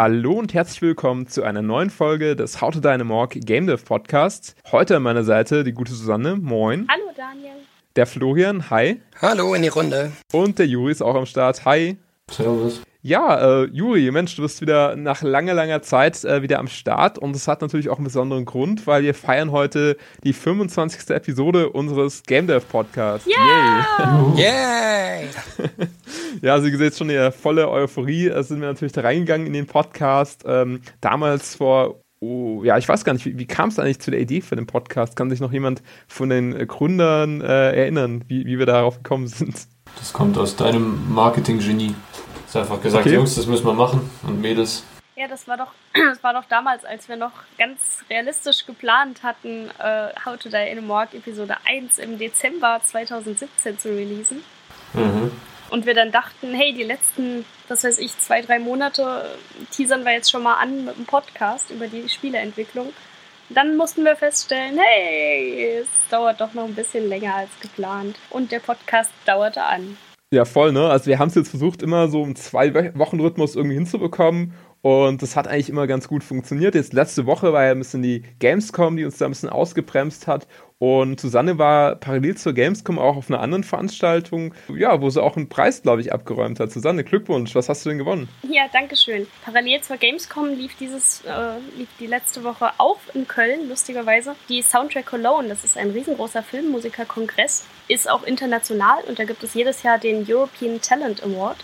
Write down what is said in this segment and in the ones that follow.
Hallo und herzlich willkommen zu einer neuen Folge des How to Dynamorg Game Dev Podcasts. Heute an meiner Seite die gute Susanne. Moin. Hallo Daniel. Der Florian. Hi. Hallo in die Runde. Und der Juri ist auch am Start. Hi. Servus. Ja, äh, Juri, Mensch, du bist wieder nach langer, langer Zeit äh, wieder am Start und das hat natürlich auch einen besonderen Grund, weil wir feiern heute die 25. Episode unseres Game Dev Podcasts. Yeah! Yay! Yay! ja, also ihr seht schon eine volle Euphorie, äh, sind wir natürlich da reingegangen in den Podcast. Ähm, damals vor Oh, ja, ich weiß gar nicht, wie, wie kam es eigentlich zu der Idee für den Podcast? Kann sich noch jemand von den Gründern äh, erinnern, wie, wie wir darauf gekommen sind? Das kommt aus deinem Marketing-Genie. Hast einfach gesagt, Okay. Jungs, das müssen wir machen und Mädels. Ja, das war doch, das war doch damals, als wir noch ganz realistisch geplant hatten, äh, How to Die in a Morgue Episode 1 im Dezember 2017 zu releasen. Mhm. Und wir dann dachten, hey, die letzten, was weiß ich, zwei, drei Monate teasern wir jetzt schon mal an mit einem Podcast über die Spieleentwicklung. Dann mussten wir feststellen, hey, es dauert doch noch ein bisschen länger als geplant. Und der Podcast dauerte an. Ja, voll, ne? Also wir haben es jetzt versucht, immer so im Zwei-Wochen-Rhythmus irgendwie hinzubekommen. Und das hat eigentlich immer ganz gut funktioniert. Jetzt letzte Woche war ja ein bisschen die Gamescom, die uns da ein bisschen ausgebremst hat. Und Susanne war parallel zur Gamescom auch auf einer anderen Veranstaltung, ja, wo sie auch einen Preis, glaube ich, abgeräumt hat. Susanne, Glückwunsch, was hast du denn gewonnen? Ja, danke schön. Parallel zur Gamescom lief dieses, äh, lief die letzte Woche auch in Köln, lustigerweise. Die Soundtrack Cologne, das ist ein riesengroßer Filmmusikerkongress, ist auch international und da gibt es jedes Jahr den European Talent Award,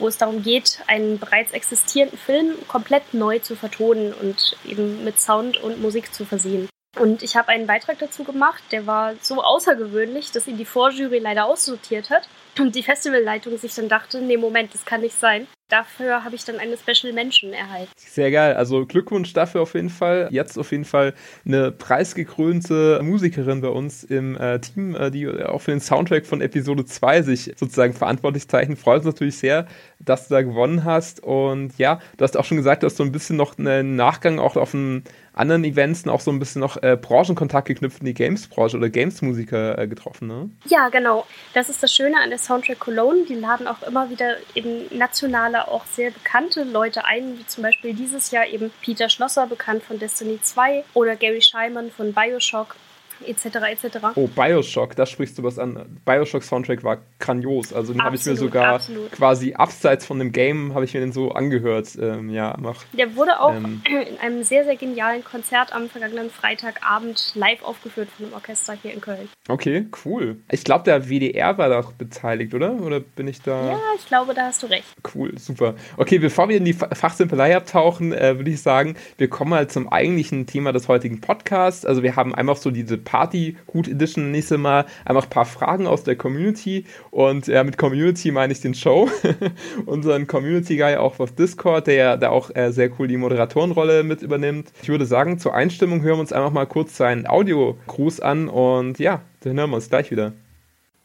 wo es darum geht, einen bereits existierenden Film komplett neu zu vertonen und eben mit Sound und Musik zu versehen. Und ich habe einen Beitrag dazu gemacht, der war so außergewöhnlich, dass ihn die Vorjury leider aussortiert hat. Und die Festivalleitung sich dann dachte, nee, Moment, das kann nicht sein. Dafür habe ich dann eine Special Mention erhalten. Sehr geil. Also Glückwunsch dafür auf jeden Fall. Jetzt auf jeden Fall eine preisgekrönte Musikerin bei uns im äh, Team, äh, die auch für den Soundtrack von Episode 2 sich sozusagen verantwortlich zeichnet. Freut uns natürlich sehr, dass du da gewonnen hast. Und ja, du hast auch schon gesagt, du hast so ein bisschen noch einen Nachgang auch auf einen anderen Events auch so ein bisschen noch äh, Branchenkontakt geknüpft in die Games-Branche oder Games-Musiker äh, getroffen, ne? Ja, genau. Das ist das Schöne an der Soundtrack Cologne. Die laden auch immer wieder eben nationale, auch sehr bekannte Leute ein, wie zum Beispiel dieses Jahr eben Peter Schlosser, bekannt von Destiny 2, oder Gary Scheiman von Bioshock, etc. etc. Oh, Bioshock, da sprichst du was an. Bioshock-Soundtrack war grandios. Also den habe ich mir sogar absolut. quasi abseits von dem Game, habe ich mir den so angehört. Ähm, ja, mach. Der wurde auch Ähm. in einem sehr, sehr genialen Konzert am vergangenen Freitagabend live aufgeführt von dem Orchester hier in Köln. Okay, cool. Ich glaube, der WDR war da auch beteiligt, oder? Oder bin ich da? Ja, ich glaube, da hast du recht. Cool, super. Okay, bevor wir in die Fa- Fachsimpelei abtauchen, äh, würde ich sagen, wir kommen mal zum eigentlichen Thema des heutigen Podcasts. Also wir haben einfach so diese Party Hood Edition nächste Mal einfach ein paar Fragen aus der Community und ja, mit Community meine ich den Show. Unseren Community Guy auch auf Discord, der da auch äh, sehr cool die Moderatorenrolle mit übernimmt. Ich würde sagen, zur Einstimmung hören wir uns einfach mal kurz seinen Audio-Gruß an und ja, dann hören wir uns gleich wieder.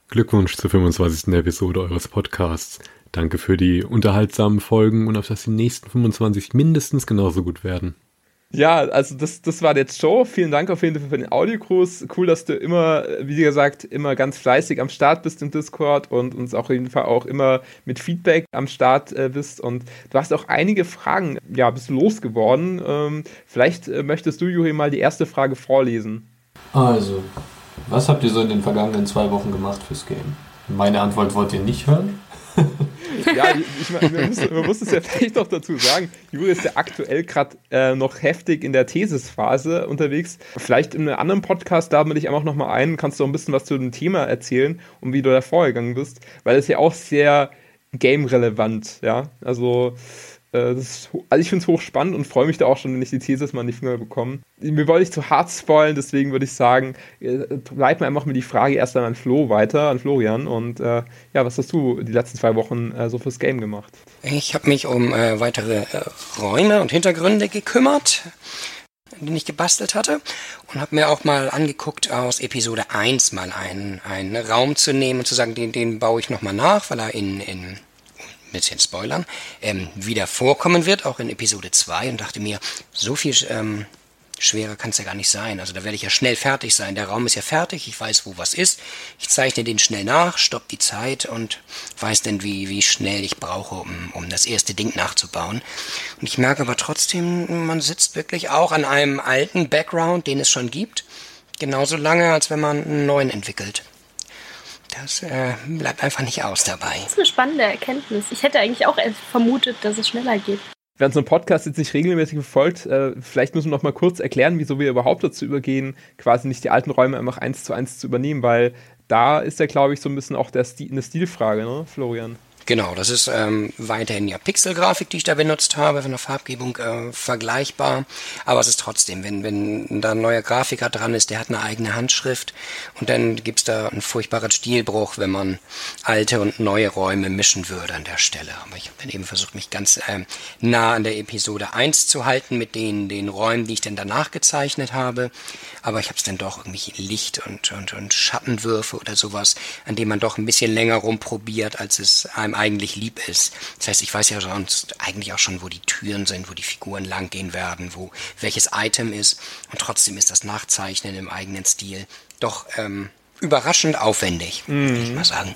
Glückwunsch zur 25. Episode eures Podcasts. Danke für die unterhaltsamen Folgen und auf dass die nächsten 25 mindestens genauso gut werden. Ja, also das, das war jetzt Show. Vielen Dank auf jeden Fall für den Audiogruß. Cool, dass du immer, wie gesagt, immer ganz fleißig am Start bist im Discord und uns auch auf jeden Fall auch immer mit Feedback am Start äh, bist. Und du hast auch einige Fragen, ja, bist losgeworden. Ähm, vielleicht äh, möchtest du, Juri, mal die erste Frage vorlesen. Also, was habt ihr so in den vergangenen zwei Wochen gemacht fürs Game? Meine Antwort wollt ihr nicht hören? Ja, ich, ich, mein, man, muss, man muss es ja vielleicht noch dazu sagen, Juri ist ja aktuell gerade äh, noch heftig in der Thesisphase unterwegs. Vielleicht in einem anderen Podcast laden wir dich einfach nochmal ein, kannst du auch ein bisschen was zu dem Thema erzählen und wie du da vorgegangen bist, weil es ja auch sehr game-relevant, ja, also äh, ist, also ich finde es hochspannend und freue mich da auch schon, wenn ich die Thesis mal in die Finger bekomme. Mir wollte ich zu hart spoilen, deswegen würde ich sagen, äh, mir einfach mit die Frage erst an Flo weiter, an Florian. Und äh, ja, was hast du die letzten zwei Wochen äh, so fürs Game gemacht? Ich habe mich um äh, weitere äh, Räume und Hintergründe gekümmert, die ich gebastelt hatte. Und habe mir auch mal angeguckt, aus Episode 1 mal einen, einen Raum zu nehmen und zu sagen, den, den baue ich nochmal nach, weil er in, in bisschen spoilern, ähm, wieder vorkommen wird, auch in Episode 2 und dachte mir, so viel ähm, schwerer kann es ja gar nicht sein. Also da werde ich ja schnell fertig sein. Der Raum ist ja fertig, ich weiß, wo was ist. Ich zeichne den schnell nach, stopp die Zeit und weiß dann, wie, wie schnell ich brauche, um, um das erste Ding nachzubauen. Und ich merke aber trotzdem, man sitzt wirklich auch an einem alten Background, den es schon gibt, genauso lange, als wenn man einen neuen entwickelt. Das äh, bleibt einfach nicht aus dabei. Das ist eine spannende Erkenntnis. Ich hätte eigentlich auch vermutet, dass es schneller geht. Wer unseren Podcast jetzt nicht regelmäßig verfolgt, äh, vielleicht müssen wir noch mal kurz erklären, wieso wir überhaupt dazu übergehen, quasi nicht die alten Räume einfach eins zu eins zu übernehmen, weil da ist ja, glaube ich, so ein bisschen auch der Stil, eine Stilfrage, ne, Florian? Genau, das ist ähm, weiterhin ja Pixelgrafik, die ich da benutzt habe, von der Farbgebung äh, vergleichbar. Aber es ist trotzdem, wenn, wenn da ein neuer Grafiker dran ist, der hat eine eigene Handschrift und dann gibt's da einen furchtbaren Stilbruch, wenn man alte und neue Räume mischen würde an der Stelle. Aber ich habe dann eben versucht, mich ganz ähm, nah an der Episode 1 zu halten mit den, den Räumen, die ich dann danach gezeichnet habe. Aber ich habe es dann doch irgendwie Licht und, und, und Schattenwürfe oder sowas, an dem man doch ein bisschen länger rumprobiert, als es einem einem eigentlich lieb ist. Das heißt, ich weiß ja sonst eigentlich auch schon, wo die Türen sind, wo die Figuren langgehen werden, wo welches Item ist. Und trotzdem ist das Nachzeichnen im eigenen Stil doch ähm, überraschend aufwendig, mhm. würde ich mal sagen.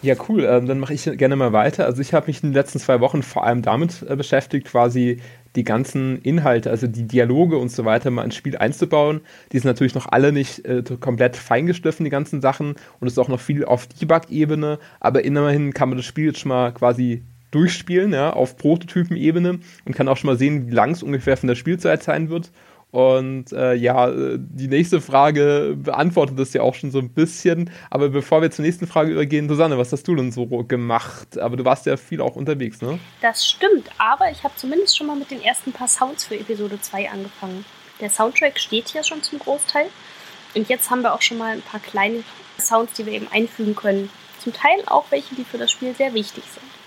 Ja, cool. Ähm, dann mache ich gerne mal weiter. Also ich habe mich in den letzten zwei Wochen vor allem damit äh, beschäftigt, quasi die ganzen Inhalte, also die Dialoge und so weiter mal ins Spiel einzubauen. Die sind natürlich noch alle nicht äh, komplett feingeschliffen, die ganzen Sachen. Und es ist auch noch viel auf Debug-Ebene. Aber immerhin kann man das Spiel jetzt schon mal quasi durchspielen, ja, auf Prototypen-Ebene und kann auch schon mal sehen, wie lang es ungefähr von der Spielzeit sein wird. Und äh, ja, die nächste Frage beantwortet das ja auch schon so ein bisschen. Aber bevor wir zur nächsten Frage übergehen, Susanne, was hast du denn so gemacht? Aber du warst ja viel auch unterwegs, ne? Das stimmt, aber ich habe zumindest schon mal mit den ersten paar Sounds für Episode 2 angefangen. Der Soundtrack steht hier schon zum Großteil. Und jetzt haben wir auch schon mal ein paar kleine Sounds, die wir eben einfügen können. Zum Teil auch welche, die für das Spiel sehr wichtig sind.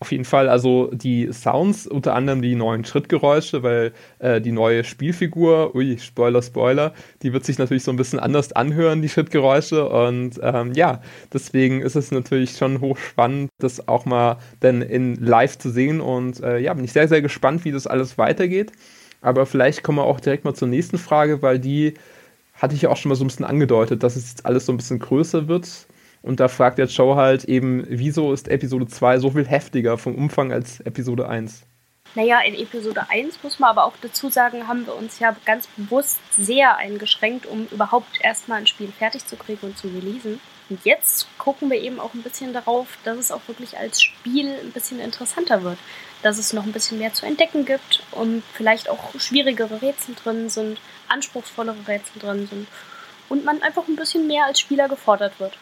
Auf jeden Fall, also die Sounds, unter anderem die neuen Schrittgeräusche, weil äh, die neue Spielfigur, ui, Spoiler, Spoiler, die wird sich natürlich so ein bisschen anders anhören, die Schrittgeräusche. Und ähm, ja, deswegen ist es natürlich schon hochspannend, das auch mal dann in live zu sehen. Und äh, ja, bin ich sehr, sehr gespannt, wie das alles weitergeht. Aber vielleicht kommen wir auch direkt mal zur nächsten Frage, weil die hatte ich ja auch schon mal so ein bisschen angedeutet, dass es jetzt alles so ein bisschen größer wird und da fragt jetzt Joe halt eben, wieso ist Episode 2 so viel heftiger vom Umfang als Episode 1? Naja, in Episode 1 muss man aber auch dazu sagen, haben wir uns ja ganz bewusst sehr eingeschränkt, um überhaupt erstmal ein Spiel fertig zu kriegen und zu releasen. Und jetzt gucken wir eben auch ein bisschen darauf, dass es auch wirklich als Spiel ein bisschen interessanter wird. Dass es noch ein bisschen mehr zu entdecken gibt und vielleicht auch schwierigere Rätsel drin sind, anspruchsvollere Rätsel drin sind. Und man einfach ein bisschen mehr als Spieler gefordert wird.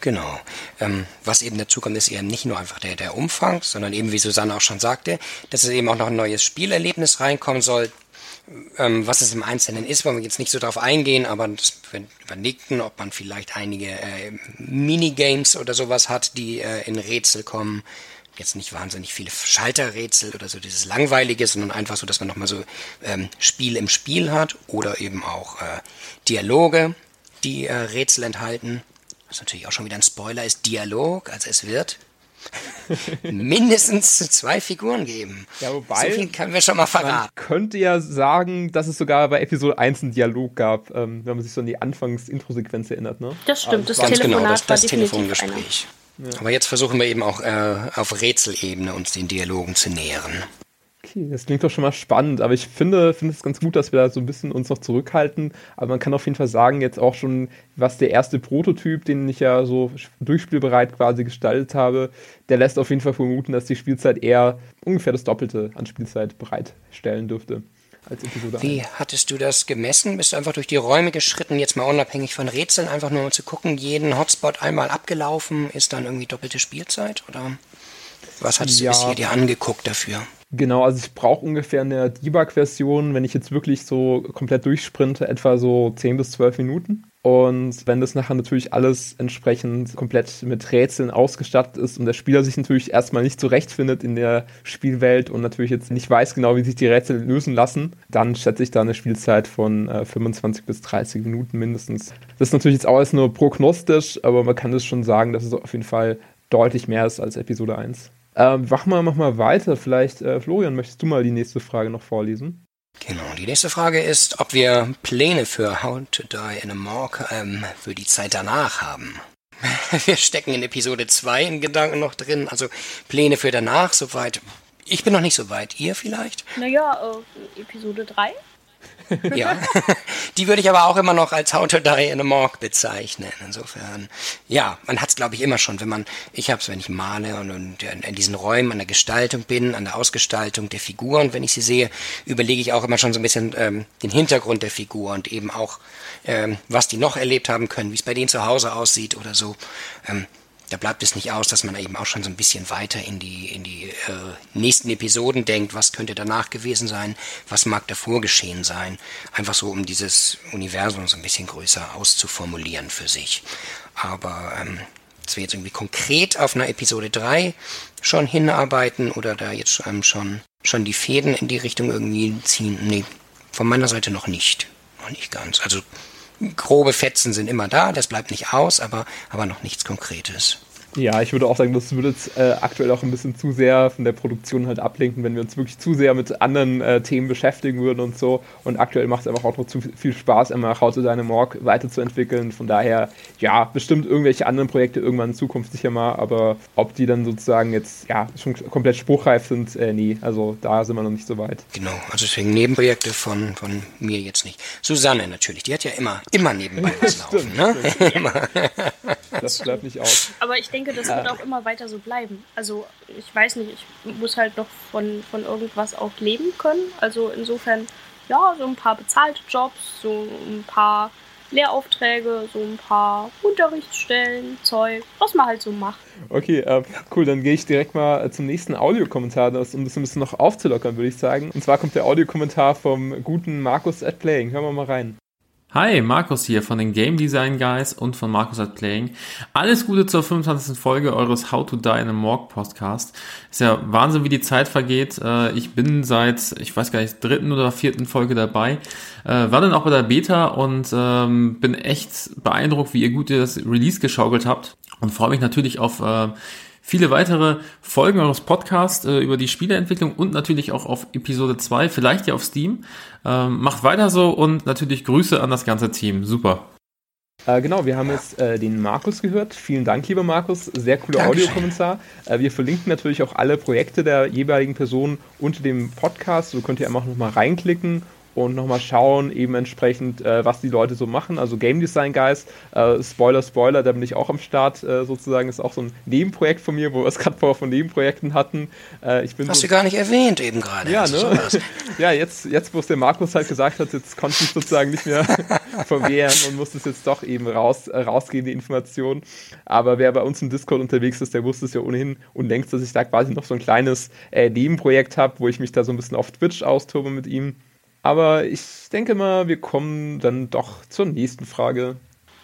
Genau. Ähm, was eben dazu kommt, ist eben nicht nur einfach der, der Umfang, sondern eben, wie Susanne auch schon sagte, dass es eben auch noch ein neues Spielerlebnis reinkommen soll. Ähm, was es im Einzelnen ist, wollen wir jetzt nicht so drauf eingehen, aber wir überlegten, ob man vielleicht einige äh, Minigames oder sowas hat, die äh, in Rätsel kommen. Jetzt nicht wahnsinnig viele Schalterrätsel oder so dieses Langweilige, sondern einfach so, dass man nochmal so ähm, Spiel im Spiel hat oder eben auch äh, Dialoge, die äh, Rätsel enthalten was natürlich auch schon wieder ein Spoiler ist, Dialog. Also es wird mindestens zwei Figuren geben. Ja, wobei, so viel können wir schon mal verraten. Man könnte ja sagen, dass es sogar bei Episode 1 einen Dialog gab, ähm, wenn man sich so an die Anfangs-Intro-Sequenz erinnert. Ne? Das stimmt, also, das Telefonat genau, das, das Telefongespräch. Ja. Aber jetzt versuchen wir eben auch äh, auf Rätselebene uns den Dialogen zu nähern. Okay, das klingt doch schon mal spannend, aber ich finde, finde es ganz gut, dass wir da so ein bisschen uns noch zurückhalten. Aber man kann auf jeden Fall sagen, jetzt auch schon, was der erste Prototyp, den ich ja so durchspielbereit quasi gestaltet habe, der lässt auf jeden Fall vermuten, dass die Spielzeit eher ungefähr das Doppelte an Spielzeit bereitstellen dürfte. Als Episode Wie 1. hattest du das gemessen? Bist du einfach durch die Räume geschritten, jetzt mal unabhängig von Rätseln, einfach nur um zu gucken, jeden Hotspot einmal abgelaufen, ist dann irgendwie doppelte Spielzeit? Oder was hattest ja. du bisher dir angeguckt dafür? Genau, also ich brauche ungefähr eine Debug-Version, wenn ich jetzt wirklich so komplett durchsprinte, etwa so 10 bis 12 Minuten. Und wenn das nachher natürlich alles entsprechend komplett mit Rätseln ausgestattet ist und der Spieler sich natürlich erstmal nicht zurechtfindet in der Spielwelt und natürlich jetzt nicht weiß genau, wie sich die Rätsel lösen lassen, dann schätze ich da eine Spielzeit von äh, 25 bis 30 Minuten mindestens. Das ist natürlich jetzt auch alles nur prognostisch, aber man kann das schon sagen, dass es auf jeden Fall deutlich mehr ist als Episode 1. Ähm, mach mal, mach mal weiter. Vielleicht, äh, Florian, möchtest du mal die nächste Frage noch vorlesen? Genau, die nächste Frage ist, ob wir Pläne für How to Die in a Morgue ähm, für die Zeit danach haben. Wir stecken in Episode 2 in Gedanken noch drin, also Pläne für danach, soweit. Ich bin noch nicht so weit. Ihr vielleicht? Naja, äh, Episode 3. ja. Die würde ich aber auch immer noch als How to Die in a Morgue bezeichnen. Insofern, ja, man hat es, glaube ich, immer schon, wenn man, ich habe es, wenn ich male und, und in diesen Räumen an der Gestaltung bin, an der Ausgestaltung der Figuren, wenn ich sie sehe, überlege ich auch immer schon so ein bisschen ähm, den Hintergrund der Figur und eben auch, ähm, was die noch erlebt haben können, wie es bei denen zu Hause aussieht oder so. Ähm, da bleibt es nicht aus, dass man eben auch schon so ein bisschen weiter in die, in die äh, nächsten Episoden denkt, was könnte danach gewesen sein, was mag davor geschehen sein. Einfach so, um dieses Universum so ein bisschen größer auszuformulieren für sich. Aber ähm, dass wir jetzt irgendwie konkret auf einer Episode 3 schon hinarbeiten oder da jetzt ähm, schon, schon die Fäden in die Richtung irgendwie ziehen, nee, von meiner Seite noch nicht. Noch nicht ganz. Also grobe Fetzen sind immer da, das bleibt nicht aus, aber, aber noch nichts Konkretes. Ja, ich würde auch sagen, das würde jetzt äh, aktuell auch ein bisschen zu sehr von der Produktion halt ablenken, wenn wir uns wirklich zu sehr mit anderen äh, Themen beschäftigen würden und so. Und aktuell macht es einfach auch noch zu viel Spaß, immer How to Deine Morg weiterzuentwickeln. Von daher, ja, bestimmt irgendwelche anderen Projekte irgendwann in Zukunft sicher mal, aber ob die dann sozusagen jetzt, ja, schon komplett spruchreif sind, äh, nee. Also da sind wir noch nicht so weit. Genau, also deswegen Nebenprojekte von, von mir jetzt nicht. Susanne natürlich, die hat ja immer, immer nebenbei was laufen, ne? immer. Das bleibt nicht aus. Aber ich denke, das wird auch immer weiter so bleiben. Also ich weiß nicht, ich muss halt noch von, von irgendwas auch leben können. Also insofern, ja, so ein paar bezahlte Jobs, so ein paar Lehraufträge, so ein paar Unterrichtsstellen, Zeug, was man halt so macht. Okay, äh, cool, dann gehe ich direkt mal zum nächsten Audiokommentar, um das ein bisschen noch aufzulockern, würde ich sagen. Und zwar kommt der Audiokommentar vom guten Markus at Playing. Hören wir mal rein. Hi, Markus hier von den Game Design Guys und von Markus at Playing. Alles Gute zur 25. Folge eures How to Die in a Morgue Podcast. Ist ja Wahnsinn, wie die Zeit vergeht. Äh, ich bin seit, ich weiß gar nicht, dritten oder vierten Folge dabei. Äh, war dann auch bei der Beta und ähm, bin echt beeindruckt, wie ihr gut das Release geschaukelt habt und freue mich natürlich auf äh, viele weitere Folgen eures Podcasts äh, über die Spieleentwicklung und natürlich auch auf Episode 2, vielleicht ja auf Steam. Ähm, macht weiter so und natürlich Grüße an das ganze Team. Super. Äh, genau, wir haben jetzt äh, den Markus gehört. Vielen Dank, lieber Markus. Sehr cooler Audiokommentar. Äh, wir verlinken natürlich auch alle Projekte der jeweiligen Personen unter dem Podcast. So könnt ihr einfach nochmal reinklicken und nochmal schauen, eben entsprechend, äh, was die Leute so machen. Also Game Design Guys, äh, Spoiler, Spoiler, da bin ich auch am Start äh, sozusagen. Ist auch so ein Nebenprojekt von mir, wo wir es gerade vorher von Nebenprojekten hatten. Äh, ich bin Hast so, du gar nicht erwähnt eben gerade. Ja, ne? ja, jetzt, jetzt, wo es der Markus halt gesagt hat, jetzt konnte ich sozusagen nicht mehr verwehren und musste es jetzt doch eben raus, äh, rausgehen, die Information. Aber wer bei uns im Discord unterwegs ist, der wusste es ja ohnehin und denkt, dass ich da quasi noch so ein kleines äh, Nebenprojekt habe, wo ich mich da so ein bisschen auf Twitch austobe mit ihm. Aber ich denke mal, wir kommen dann doch zur nächsten Frage.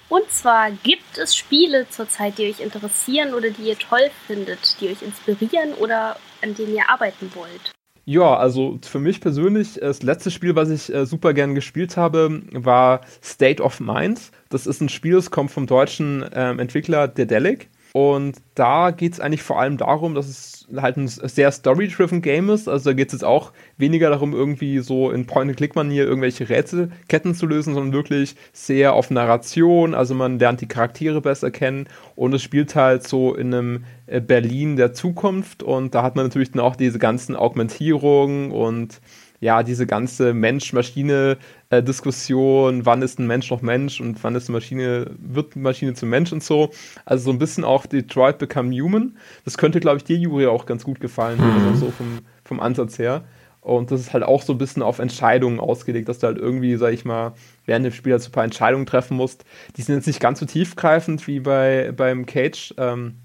Und zwar, gibt es Spiele zurzeit, die euch interessieren oder die ihr toll findet, die euch inspirieren oder an denen ihr arbeiten wollt? Ja, also für mich persönlich, das letzte Spiel, was ich äh, super gern gespielt habe, war State of Mind. Das ist ein Spiel, das kommt vom deutschen ähm, Entwickler Dedelic. Und da geht es eigentlich vor allem darum, dass es halt ein sehr story-driven Game ist. Also da geht es jetzt auch weniger darum, irgendwie so in Point-and-Click-Manier irgendwelche Rätselketten zu lösen, sondern wirklich sehr auf Narration. Also man lernt die Charaktere besser kennen und es spielt halt so in einem äh, Berlin der Zukunft. Und da hat man natürlich dann auch diese ganzen Augmentierungen und ja, diese ganze Mensch-Maschine-Diskussion, wann ist ein Mensch noch Mensch und wann ist eine Maschine, wird Maschine zum Mensch und so. Also so ein bisschen auch Detroit Become Human. Das könnte, glaube ich, dir, Juri, auch ganz gut gefallen, mhm. also so vom, vom Ansatz her. Und das ist halt auch so ein bisschen auf Entscheidungen ausgelegt, dass du halt irgendwie, sag ich mal, während dem Spiel halt so ein paar Entscheidungen treffen musst. Die sind jetzt nicht ganz so tiefgreifend wie bei, beim Cage, ähm,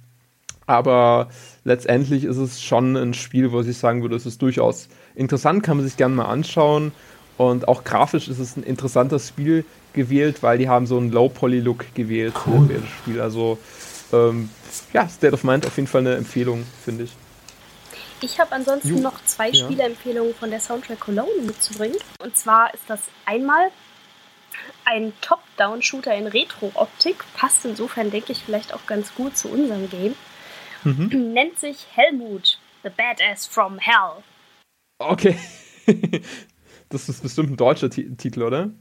aber letztendlich ist es schon ein Spiel, wo ich sagen würde, es ist durchaus interessant, kann man sich gerne mal anschauen. Und auch grafisch ist es ein interessantes Spiel gewählt, weil die haben so einen Low-Poly-Look gewählt cool. für das Spiel. Also ähm, ja, State of Mind auf jeden Fall eine Empfehlung, finde ich. Ich habe ansonsten Juh. noch zwei ja. Spieleempfehlungen von der Soundtrack Cologne mitzubringen. Und zwar ist das einmal ein Top-Down-Shooter in Retro-Optik. Passt insofern, denke ich, vielleicht auch ganz gut zu unserem Game. Mhm. Nennt sich Helmut, The Badass from Hell. Okay. das ist bestimmt ein deutscher T Titel, oder?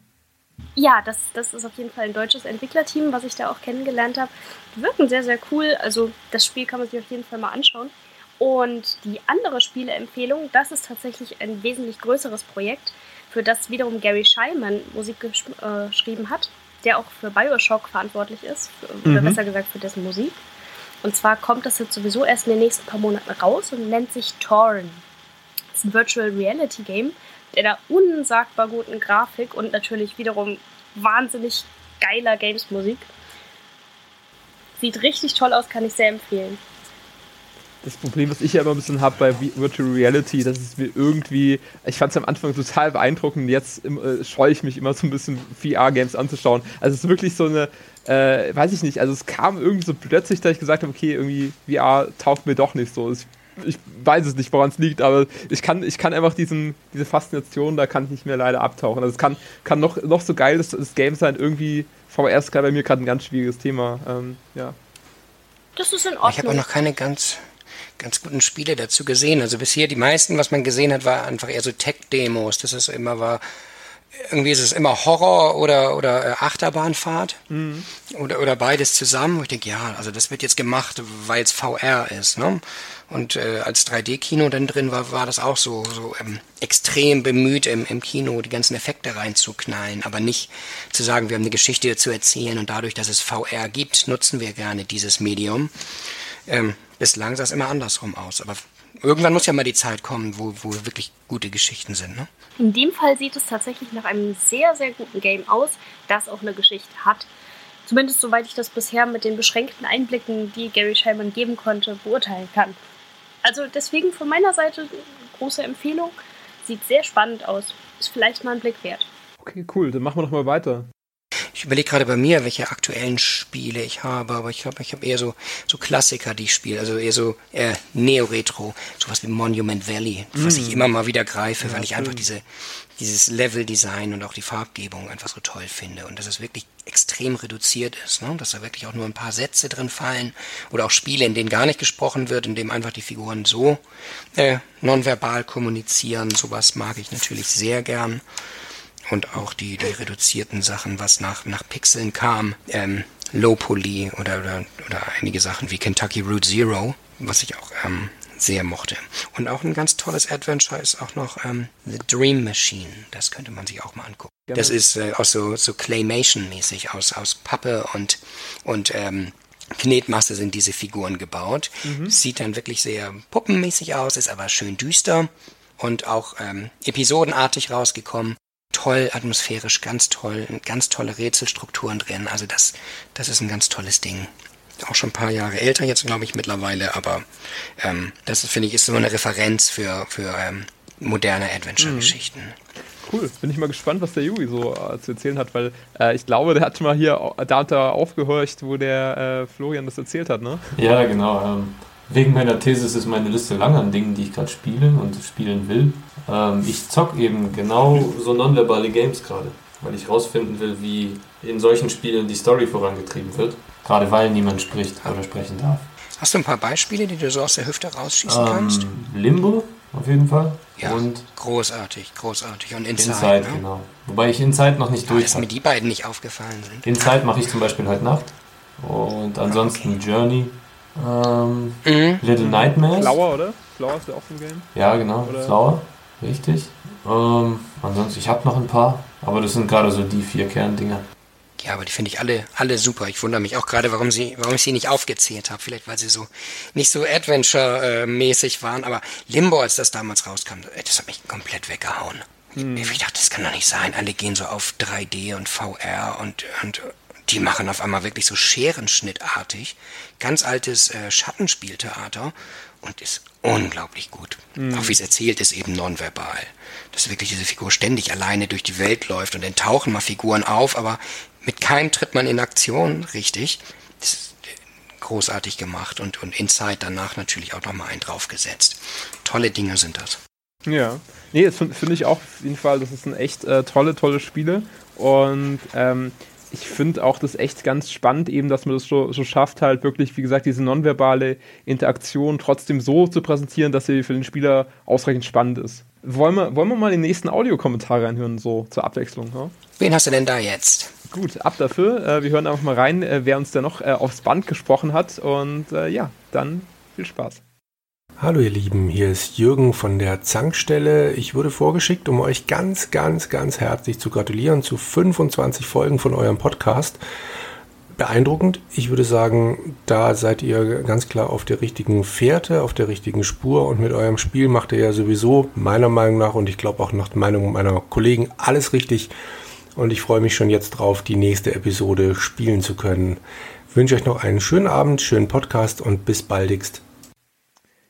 Ja, das, das ist auf jeden Fall ein deutsches Entwicklerteam, was ich da auch kennengelernt habe. Die wirken sehr, sehr cool. Also das Spiel kann man sich auf jeden Fall mal anschauen. Und die andere Spieleempfehlung, das ist tatsächlich ein wesentlich größeres Projekt, für das wiederum Gary Scheiman Musik äh, geschrieben hat, der auch für Bioshock verantwortlich ist, für, mhm. oder besser gesagt für dessen Musik. Und zwar kommt das jetzt sowieso erst in den nächsten paar Monaten raus und nennt sich Torn. Ein Virtual Reality Game mit einer unsagbar guten Grafik und natürlich wiederum wahnsinnig geiler Games-Musik. Sieht richtig toll aus, kann ich sehr empfehlen. Das Problem, was ich ja immer ein bisschen habe bei Virtual Reality, dass es mir irgendwie, ich fand es am Anfang total beeindruckend, jetzt äh, scheue ich mich immer so ein bisschen VR-Games anzuschauen. Also es ist wirklich so eine, äh, weiß ich nicht, also es kam irgendwie so plötzlich, dass ich gesagt habe, okay, irgendwie VR taugt mir doch nicht so. Ich, ich weiß es nicht, woran es liegt, aber ich kann, ich kann einfach diesen, diese Faszination, da kann ich nicht mehr leider abtauchen. Also es kann, kann noch, noch so geil das, das Game sein, irgendwie VR ist gerade bei mir gerade ein ganz schwieriges Thema. Ähm, ja. Das ist in Ordnung. Ich habe auch noch keine ganz ganz guten Spiele dazu gesehen. Also bisher die meisten, was man gesehen hat, war einfach eher so Tech-Demos. Das ist immer war, irgendwie ist es immer Horror oder, oder äh, Achterbahnfahrt mhm. oder, oder beides zusammen. Wo ich denke, ja, also das wird jetzt gemacht, weil es VR ist. Ne? Und äh, als 3D-Kino dann drin war, war das auch so, so ähm, extrem bemüht, im, im Kino die ganzen Effekte reinzuknallen, aber nicht zu sagen, wir haben eine Geschichte zu erzählen und dadurch, dass es VR gibt, nutzen wir gerne dieses Medium. Ähm, bislang sah es immer andersrum aus. Aber irgendwann muss ja mal die Zeit kommen, wo, wo wirklich gute Geschichten sind. Ne? In dem Fall sieht es tatsächlich nach einem sehr, sehr guten Game aus, das auch eine Geschichte hat. Zumindest soweit ich das bisher mit den beschränkten Einblicken, die Gary Scheiman geben konnte, beurteilen kann. Also deswegen von meiner Seite große Empfehlung. Sieht sehr spannend aus. Ist vielleicht mal ein Blick wert. Okay, cool. Dann machen wir doch mal weiter. Ich überlege gerade bei mir, welche aktuellen Spiele ich habe, aber ich glaube, ich habe eher so, so Klassiker, die ich spiele, also eher so eher Neo-Retro, sowas wie Monument Valley, mm. was ich immer mal wieder greife, ja, weil ich einfach diese, dieses Level-Design und auch die Farbgebung einfach so toll finde und dass es wirklich extrem reduziert ist, ne? dass da wirklich auch nur ein paar Sätze drin fallen oder auch Spiele, in denen gar nicht gesprochen wird, in denen einfach die Figuren so äh, nonverbal kommunizieren, sowas mag ich natürlich sehr gern und auch die, die reduzierten Sachen, was nach, nach Pixeln kam, ähm, Low Poly oder, oder, oder einige Sachen wie Kentucky Route Zero, was ich auch ähm, sehr mochte. Und auch ein ganz tolles Adventure ist auch noch ähm, The Dream Machine. Das könnte man sich auch mal angucken. Das ist äh, auch so, so Claymation-mäßig aus, aus Pappe und, und ähm, Knetmasse sind diese Figuren gebaut. Mhm. Sieht dann wirklich sehr puppenmäßig aus, ist aber schön düster und auch ähm, episodenartig rausgekommen toll atmosphärisch, ganz toll, ganz tolle Rätselstrukturen drin. Also das, das ist ein ganz tolles Ding. Auch schon ein paar Jahre älter jetzt, glaube ich, mittlerweile, aber ähm, das finde ich ist so eine Referenz für, für ähm, moderne Adventure-Geschichten. Mhm. Cool, bin ich mal gespannt, was der Yui so äh, zu erzählen hat, weil äh, ich glaube, der hat schon mal hier da, da aufgehorcht, wo der äh, Florian das erzählt hat, ne? Ja, genau. Ähm, wegen meiner These ist meine Liste lang an Dingen, die ich gerade spiele und spielen will. Ähm, ich zock eben genau so nonverbale Games gerade, weil ich rausfinden will, wie in solchen Spielen die Story vorangetrieben wird. Gerade weil niemand spricht oder sprechen darf. Hast du ein paar Beispiele, die du so aus der Hüfte rausschießen ähm, kannst? Limbo, auf jeden Fall. Ja, und großartig, großartig. Und Inside, Inside ne? genau. Wobei ich Inside noch nicht ja, durch dass mir die beiden nicht aufgefallen sind. Inside mache ich zum Beispiel heute Nacht. Und ansonsten okay. Journey ähm, mhm. Little Nightmares. Flower, oder? Flower ist ja auch ein Game. Ja, genau. Oder? Flower. Richtig. Ähm, ansonsten, ich habe noch ein paar, aber das sind gerade so die vier Kerndinger. Ja, aber die finde ich alle, alle super. Ich wundere mich auch gerade, warum sie, warum ich sie nicht aufgezählt habe. Vielleicht, weil sie so nicht so Adventure-mäßig waren. Aber Limbo, als das damals rauskam, das hat mich komplett weggehauen. Hm. Ich dachte, das kann doch nicht sein. Alle gehen so auf 3D und VR und, und die machen auf einmal wirklich so Scherenschnittartig. Ganz altes äh, Schattenspieltheater und ist unglaublich gut. Mhm. Auch wie es erzählt ist, eben nonverbal. Dass wirklich diese Figur ständig alleine durch die Welt läuft und dann tauchen mal Figuren auf, aber mit keinem tritt man in Aktion richtig. Das ist äh, großartig gemacht und, und Inside danach natürlich auch nochmal einen draufgesetzt. Tolle Dinge sind das. Ja, nee, das finde find ich auch auf jeden Fall, das ist ein echt äh, tolle, tolle Spiele und ähm, ich finde auch das echt ganz spannend, eben, dass man das so, so, schafft, halt wirklich, wie gesagt, diese nonverbale Interaktion trotzdem so zu präsentieren, dass sie für den Spieler ausreichend spannend ist. wollen wir, wollen wir mal den nächsten Audiokommentar reinhören, so zur Abwechslung? Ja? Wen hast du denn da jetzt? Gut, ab dafür. Äh, wir hören einfach mal rein, äh, wer uns da noch äh, aufs Band gesprochen hat. Und äh, ja, dann viel Spaß. Hallo ihr Lieben, hier ist Jürgen von der Zankstelle. Ich wurde vorgeschickt, um euch ganz, ganz, ganz herzlich zu gratulieren zu 25 Folgen von eurem Podcast. Beeindruckend. Ich würde sagen, da seid ihr ganz klar auf der richtigen Fährte, auf der richtigen Spur und mit eurem Spiel macht ihr ja sowieso meiner Meinung nach und ich glaube auch nach Meinung meiner Kollegen alles richtig. Und ich freue mich schon jetzt drauf, die nächste Episode spielen zu können. Ich wünsche euch noch einen schönen Abend, schönen Podcast und bis baldigst.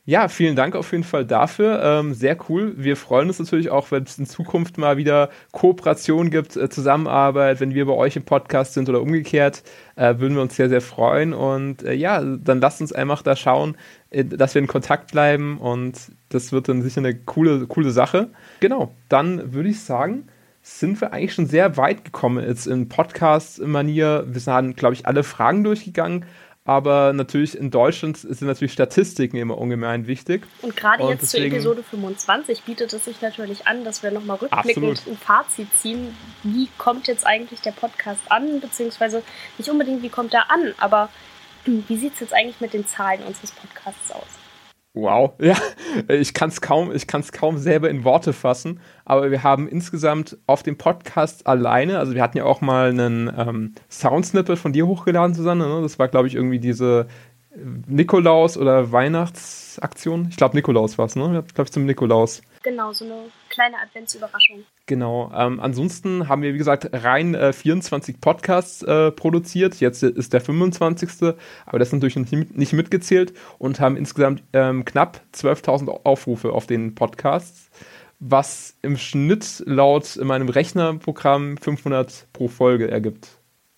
Ja, vielen Dank auf jeden Fall dafür. Ähm, sehr cool. Wir freuen uns natürlich auch, wenn es in Zukunft mal wieder Kooperation gibt, äh, Zusammenarbeit, wenn wir bei euch im Podcast sind oder umgekehrt, äh, würden wir uns sehr, sehr freuen. Und äh, ja, dann lasst uns einfach da schauen, äh, dass wir in Kontakt bleiben und das wird dann sicher eine coole, coole Sache. Genau, dann würde ich sagen, sind wir eigentlich schon sehr weit gekommen jetzt in Podcast-Manier. Wir sind, glaube ich, alle Fragen durchgegangen. Aber natürlich in Deutschland sind natürlich Statistiken immer ungemein wichtig. Und gerade jetzt deswegen, zur Episode 25 bietet es sich natürlich an, dass wir nochmal rückblickend absolut. ein Fazit ziehen. Wie kommt jetzt eigentlich der Podcast an? Beziehungsweise nicht unbedingt, wie kommt er an, aber wie sieht es jetzt eigentlich mit den Zahlen unseres Podcasts aus? Wow, ja, ich kann es kaum, kaum selber in Worte fassen, aber wir haben insgesamt auf dem Podcast alleine, also wir hatten ja auch mal einen ähm, Soundsnippet von dir hochgeladen, Susanne, ne? das war glaube ich irgendwie diese Nikolaus- oder Weihnachtsaktion. Ich glaube, Nikolaus war es, ne? Ich glaube, zum Nikolaus. Genau, so eine kleine Adventsüberraschung. Genau. Ähm, ansonsten haben wir, wie gesagt, rein äh, 24 Podcasts äh, produziert. Jetzt ist der 25. Aber das ist natürlich nicht, nicht mitgezählt und haben insgesamt ähm, knapp 12.000 Aufrufe auf den Podcasts. Was im Schnitt laut meinem Rechnerprogramm 500 pro Folge ergibt.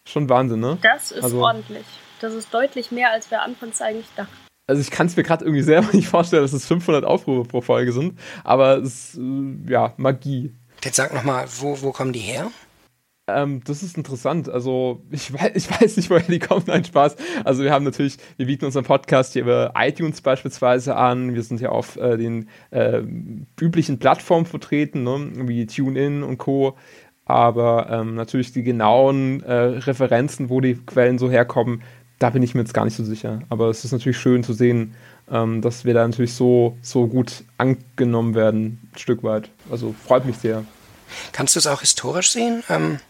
Schon Wahnsinn, ne? Das ist also, ordentlich. Das ist deutlich mehr, als wir anfangs eigentlich dachten. Also ich kann es mir gerade irgendwie selber nicht vorstellen, dass es 500 Aufrufe pro Folge sind, aber es ist, äh, ja, Magie. Jetzt sag nochmal, wo, wo kommen die her? Ähm, das ist interessant. Also, ich weiß, ich weiß nicht, woher die kommen. Nein, Spaß. Also, wir haben natürlich, wir bieten unseren Podcast hier über iTunes beispielsweise an. Wir sind ja auf äh, den äh, üblichen Plattformen vertreten, ne? wie TuneIn und Co. Aber ähm, natürlich die genauen äh, Referenzen, wo die Quellen so herkommen, da bin ich mir jetzt gar nicht so sicher. Aber es ist natürlich schön zu sehen, ähm, dass wir da natürlich so, so gut angenommen werden, ein Stück weit. Also freut mich sehr. Kannst du es auch historisch sehen? Ähm,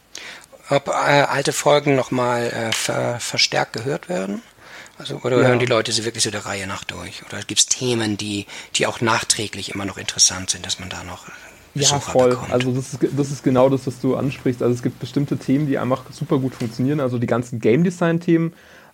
ob äh, alte Folgen nochmal äh, ver verstärkt gehört werden? Also, oder ja. hören die Leute sie wirklich so der Reihe nach durch? Oder gibt es Themen, die, die auch nachträglich immer noch interessant sind, dass man da noch Besucher ja, voll. Bekommt? Also das ist, das ist genau das, was du ansprichst. Also es gibt bestimmte Themen, die einfach super gut funktionieren. Also die ganzen Game Design-Themen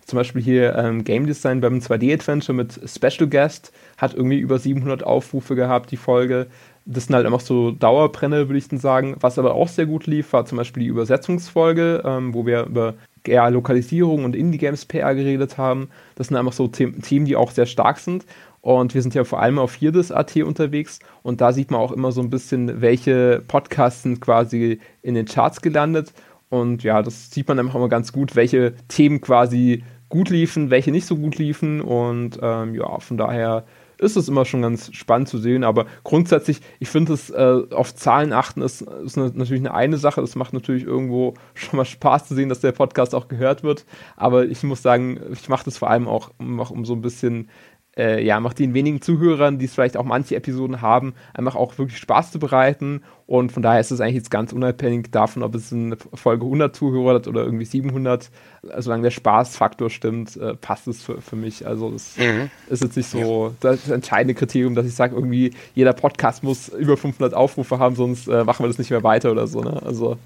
zum Beispiel hier ähm, Game Design beim 2D-Adventure mit Special Guest hat irgendwie über 700 Aufrufe gehabt, die Folge. Das sind halt einfach so Dauerbrenner, würde ich dann sagen. Was aber auch sehr gut lief, war zum Beispiel die Übersetzungsfolge, ähm, wo wir über ja, Lokalisierung und Indie-Games PR geredet haben. Das sind einfach so Themen, die auch sehr stark sind. Und wir sind ja vor allem auf Hirdes.at unterwegs und da sieht man auch immer so ein bisschen, welche Podcasts sind quasi in den Charts gelandet. Und ja, das sieht man einfach immer ganz gut, welche Themen quasi gut liefen, welche nicht so gut liefen. Und ähm, ja, von daher ist es immer schon ganz spannend zu sehen. Aber grundsätzlich, ich finde es äh, auf Zahlen achten ist, ist eine, natürlich eine, eine Sache. Das macht natürlich irgendwo schon mal Spaß zu sehen, dass der Podcast auch gehört wird. Aber ich muss sagen, ich mache das vor allem auch, um, um so ein bisschen äh, ja, macht den wenigen Zuhörern, die es vielleicht auch manche Episoden haben, einfach auch wirklich Spaß zu bereiten. Und von daher ist es eigentlich jetzt ganz unabhängig davon, ob es eine Folge 100 Zuhörer hat oder irgendwie 700. Solange der Spaßfaktor stimmt, äh, passt es für, für mich. Also es mhm. ist jetzt nicht so ja. das entscheidende Kriterium, dass ich sage, irgendwie jeder Podcast muss über 500 Aufrufe haben, sonst äh, machen wir das nicht mehr weiter oder so. Ne? Also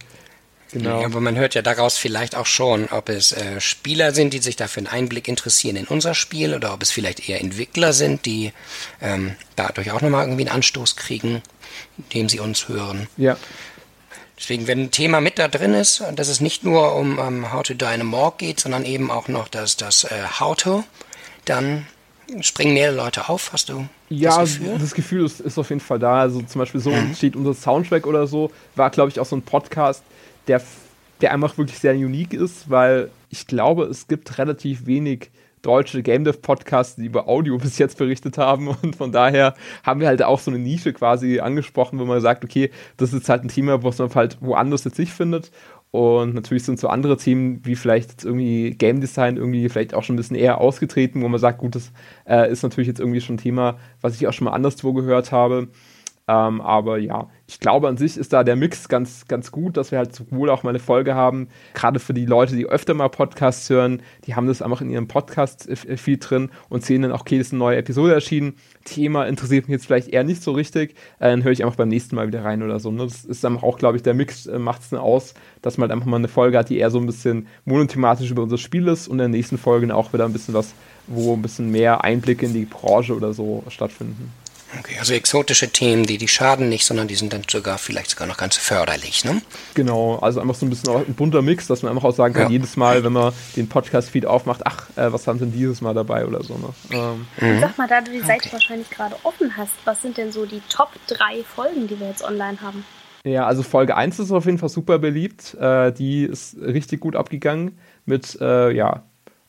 Genau. Aber man hört ja daraus vielleicht auch schon, ob es äh, Spieler sind, die sich dafür einen Einblick interessieren in unser Spiel oder ob es vielleicht eher Entwickler sind, die ähm, dadurch auch nochmal irgendwie einen Anstoß kriegen, indem sie uns hören. Ja. Deswegen, wenn ein Thema mit da drin ist, dass es nicht nur um um How to Die in a Morgue geht, sondern eben auch noch das, das äh, How to, dann springen mehrere Leute auf, hast du ja, das Gefühl? das Gefühl ist, ist auf jeden Fall da. Also zum Beispiel so mhm. steht unser Soundtrack oder so, war glaube ich auch so ein Podcast, der, der einfach wirklich sehr unique ist, weil ich glaube, es gibt relativ wenig deutsche Game Dev Podcasts, die über Audio bis jetzt berichtet haben. Und von daher haben wir halt auch so eine Nische quasi angesprochen, wo man sagt, okay, das ist halt ein Thema, was man halt woanders jetzt nicht findet. Und natürlich sind so andere Themen wie vielleicht irgendwie Game Design irgendwie vielleicht auch schon ein bisschen eher ausgetreten, wo man sagt, gut, das äh, ist natürlich jetzt irgendwie schon ein Thema, was ich auch schon mal anderswo gehört habe. Ähm, aber ja, ich glaube an sich ist da der Mix ganz, ganz gut, dass wir halt sowohl auch mal eine Folge haben, gerade für die Leute, die öfter mal Podcasts hören, die haben das einfach in ihrem Podcast-Feed drin und sehen dann auch, okay, das ist eine neue Episode erschienen. Thema interessiert mich jetzt vielleicht eher nicht so richtig, äh, dann höre ich einfach beim nächsten Mal wieder rein oder so. Ne? Das ist dann auch, glaube ich, der Mix äh, macht es dann aus, dass man halt einfach mal eine Folge hat, die eher so ein bisschen monothematisch über unser Spiel ist und in der nächsten Folge dann auch wieder ein bisschen was, wo ein bisschen mehr Einblicke in die Branche oder so stattfinden. Okay, also exotische Themen, die, die schaden nicht, sondern die sind dann sogar vielleicht sogar noch ganz förderlich, ne? Genau, also einfach so ein bisschen ein bunter Mix, dass man einfach auch sagen kann, ja. jedes Mal, wenn man den Podcast-Feed aufmacht, ach, äh, was haben sie denn dieses Mal dabei oder so, ne? Ähm. Mhm. Sag mal, da du die Seite okay. wahrscheinlich gerade offen hast, was sind denn so die Top 3 Folgen, die wir jetzt online haben? Ja, also Folge 1 ist auf jeden Fall super beliebt. Äh, die ist richtig gut abgegangen mit, äh, ja,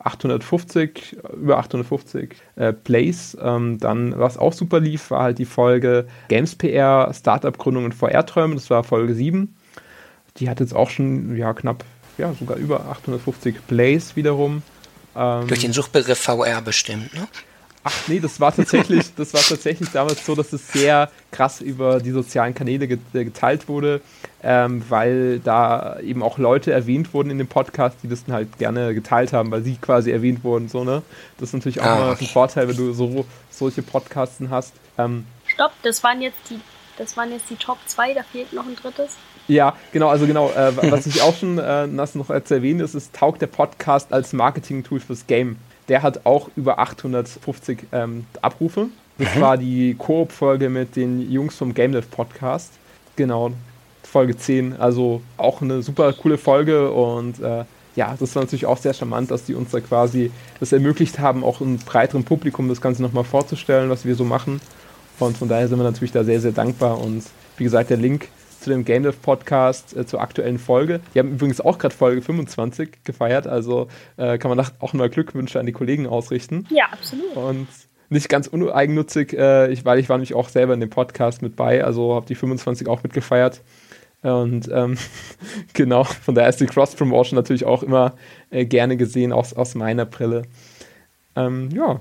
850, über 850 äh, Plays. Ähm, dann, was auch super lief, war halt die Folge Games PR, Startup-Gründung und VR-Träume. Das war Folge 7. Die hat jetzt auch schon, ja, knapp, ja, sogar über 850 Plays wiederum. Ähm, Durch den Suchbegriff VR bestimmt, ne? Ach nee, das war tatsächlich, das war tatsächlich damals so, dass es sehr krass über die sozialen Kanäle geteilt wurde, ähm, weil da eben auch Leute erwähnt wurden in dem Podcast, die das dann halt gerne geteilt haben, weil sie quasi erwähnt wurden. So, ne? Das ist natürlich auch ah, mal ein Vorteil, wenn du so solche Podcasten hast. Ähm, Stopp, das waren jetzt die, das waren jetzt die Top 2, da fehlt noch ein drittes. Ja, genau, also genau, äh, was ich auch schon äh, noch zu erwähnen ist, ist, taugt der Podcast als Marketing-Tool fürs Game der hat auch über 850 ähm, Abrufe. Das war die Koop-Folge mit den Jungs vom Game Dev Podcast. Genau, Folge 10. Also auch eine super coole Folge und äh, ja, das war natürlich auch sehr charmant, dass die uns da quasi das ermöglicht haben, auch einem breiteren Publikum das Ganze nochmal vorzustellen, was wir so machen. Und von daher sind wir natürlich da sehr, sehr dankbar. Und wie gesagt, der Link zu dem Game Dev Podcast äh, zur aktuellen Folge. Die haben übrigens auch gerade Folge 25 gefeiert, also äh, kann man auch mal Glückwünsche an die Kollegen ausrichten. Ja, absolut. Und nicht ganz uneigennützig, äh, ich, weil ich war nämlich auch selber in dem Podcast mit bei, also habe die 25 auch mitgefeiert. Und ähm, genau, von daher ist die Cross-Promotion natürlich auch immer äh, gerne gesehen aus, aus meiner Brille. Ähm, ja,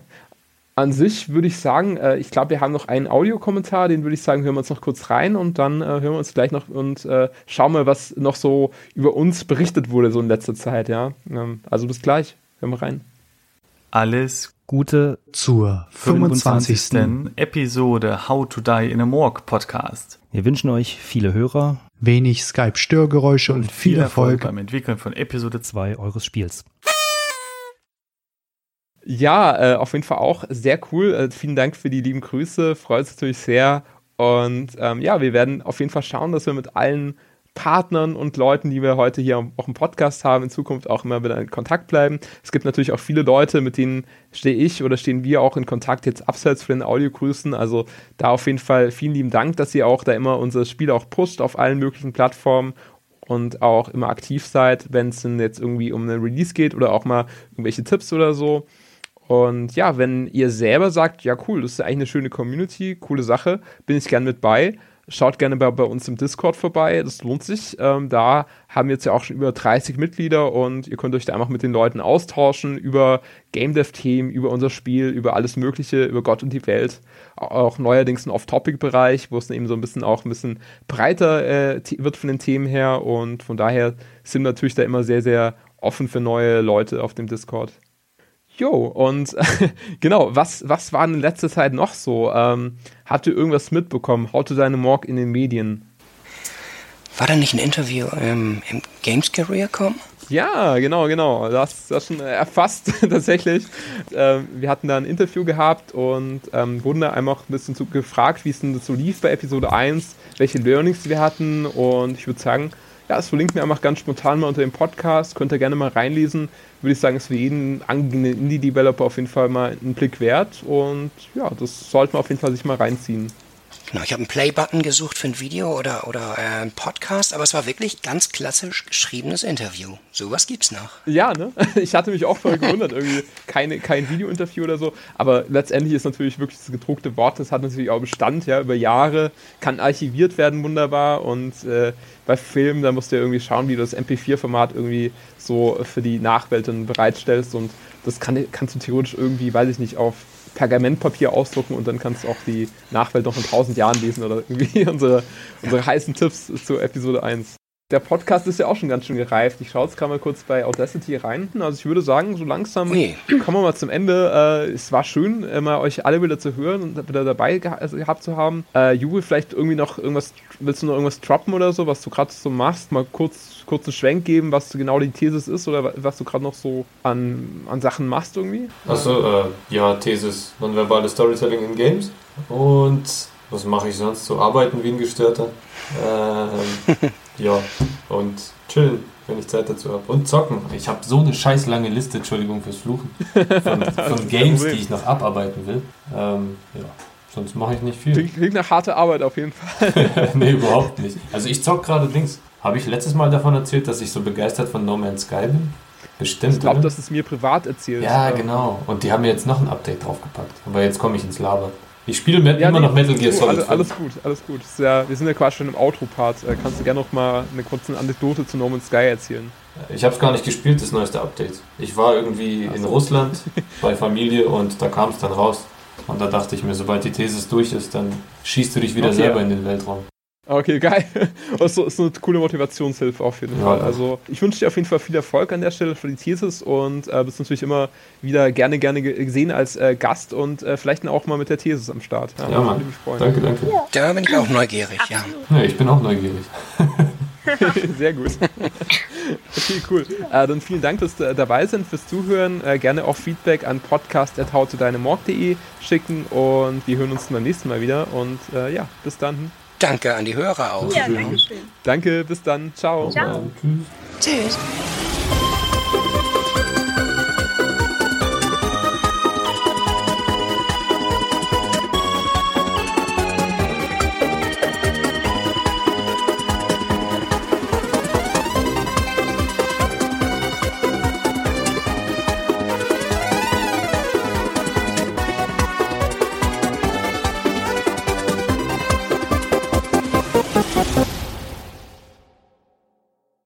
an sich würde ich sagen, äh, ich glaube, wir haben noch einen Audiokommentar, den würde ich sagen, hören wir uns noch kurz rein und dann äh, hören wir uns gleich noch und äh, schauen mal, was noch so über uns berichtet wurde so in letzter Zeit, ja. Ähm, also bis gleich, hören wir rein. Alles Gute zur 25. 25. Episode How to Die in a Morgue Podcast. Wir wünschen euch viele Hörer, wenig Skype-Störgeräusche und, und viel Erfolg beim Entwickeln von Episode 2 eures Spiels. Ja, äh, auf jeden Fall auch sehr cool. Äh, vielen Dank für die lieben Grüße. Freut uns natürlich sehr. Und ähm, ja, wir werden auf jeden Fall schauen, dass wir mit allen Partnern und Leuten, die wir heute hier auch im Podcast haben, in Zukunft auch immer wieder in Kontakt bleiben. Es gibt natürlich auch viele Leute, mit denen stehe ich oder stehen wir auch in Kontakt jetzt abseits von den Audiogrüßen. Also da auf jeden Fall vielen lieben Dank, dass ihr auch da immer unser Spiel auch pusht auf allen möglichen Plattformen und auch immer aktiv seid, wenn es denn jetzt irgendwie um einen Release geht oder auch mal irgendwelche Tipps oder so. Und ja, wenn ihr selber sagt, ja cool, das ist eigentlich eine schöne Community, coole Sache, bin ich gern mit bei. Schaut gerne bei, bei uns im Discord vorbei, das lohnt sich. Ähm, da haben wir jetzt ja auch schon über 30 Mitglieder und ihr könnt euch da einfach mit den Leuten austauschen über Game Dev-Themen, über unser Spiel, über alles Mögliche, über Gott und die Welt. Auch neuerdings ein Off-Topic-Bereich, wo es eben so ein bisschen auch ein bisschen breiter äh, wird von den Themen her und von daher sind wir natürlich da immer sehr, sehr offen für neue Leute auf dem Discord. Jo, und genau, was, was war in letzter Zeit noch so? Ähm, ihr irgendwas mitbekommen? How to Dynamorg in den Medien? War da nicht ein Interview ähm, im Games Career Com? Ja, genau, genau. Das, das schon erfasst tatsächlich. Ähm, wir hatten da ein Interview gehabt und ähm, wurden da einmal ein bisschen zu, gefragt, wie es denn so lief bei Episode 1, welche Learnings wir hatten und ich würde sagen, ja, es verlinkt mir einfach ganz spontan mal unter dem Podcast. Könnt ihr gerne mal reinlesen. Würde ich sagen, ist für jeden angehenden Indie-Developer auf jeden Fall mal einen Blick wert. Und ja, das sollte man auf jeden Fall sich mal reinziehen. Genau, ich habe einen Play-Button gesucht für ein Video oder, oder äh, ein Podcast, aber es war wirklich ganz klassisch geschriebenes Interview. Sowas gibt's noch. Ja, ne? Ich hatte mich auch voll gewundert, irgendwie keine, kein Video-Interview oder so, aber letztendlich ist natürlich wirklich das gedruckte Wort, das hat natürlich auch Bestand, ja, über Jahre, kann archiviert werden wunderbar und äh, bei Filmen, da musst du ja irgendwie schauen, wie du das MP4-Format irgendwie so für die Nachwelt dann bereitstellst und das kann, kannst du theoretisch irgendwie, weiß ich nicht, auf Pergamentpapier ausdrucken und dann kannst du auch die Nachwelt noch in tausend Jahren lesen oder irgendwie unsere, unsere heißen Tipps zu Episode 1. Der Podcast ist ja auch schon ganz schön gereift. Ich schaue jetzt gerade mal kurz bei Audacity rein. Also ich würde sagen, so langsam Ui. kommen wir mal zum Ende. Äh, es war schön, äh, mal euch alle wieder zu hören und wieder dabei geha also gehabt zu haben. Äh, Juwe, vielleicht irgendwie noch irgendwas, willst du noch irgendwas droppen oder so, was du gerade so machst? Mal kurz kurzen Schwenk geben, was genau die Thesis ist oder was du gerade noch so an, an Sachen machst irgendwie? Achso, äh, ja, Thesis, nonverbales Storytelling in Games. Und was mache ich sonst? So arbeiten wie ein Gestörter. Ähm, ja, und chillen, wenn ich Zeit dazu habe. Und zocken. Ich habe so eine scheiß lange Liste, Entschuldigung fürs Fluchen, von, von Games, die ich noch abarbeiten will. Ähm, ja, sonst mache ich nicht viel. Klingt, nach harter Arbeit auf jeden Fall. nee, überhaupt nicht. Also ich zock gerade Dings. Habe ich letztes Mal davon erzählt, dass ich so begeistert von No Man's Sky bin? Bestimmt. Ich glaube, dass es mir privat erzählt. Ja, genau. Und die haben mir jetzt noch ein Update draufgepackt. Aber jetzt komme ich ins Laber. Ich spiele Ja, immer nee, noch Metal Gear Solid. alles, 5. alles gut, alles gut. Ja, wir sind ja quasi schon im Outro-Part. Äh, kannst du gerne noch mal eine kurze Anekdote zu No Man's Sky erzählen? Ich habe es gar nicht gespielt, das neueste Update. Ich war irgendwie in Russland bei Familie und da kam es dann raus. Und da dachte ich mir, sobald die Thesis durch ist, dann schießt du dich wieder Okay. selber in den Weltraum. Okay, geil. Das ist so eine coole Motivationshilfe auf jeden Ja. Fall. Also ich wünsche dir auf jeden Fall viel Erfolg an der Stelle für die Thesis und äh, bist natürlich immer wieder gerne, gerne ge- gesehen als äh, Gast und äh, vielleicht auch mal mit der Thesis am Start. Ja, würde Mann. mich freuen. Danke, danke. Da bin ich auch neugierig, ja. Ja, ich bin auch neugierig. Sehr gut. Okay, cool. Äh, dann vielen Dank, dass du dabei sind, fürs Zuhören. Äh, gerne auch Feedback an podcast.howtodynamorg.de schicken und wir hören uns beim nächsten Mal wieder. Und äh, ja, bis dann. Danke an die Hörer auch. Ja, danke schön. Danke, bis dann. Ciao. Ciao. Tschüss. Tschüss.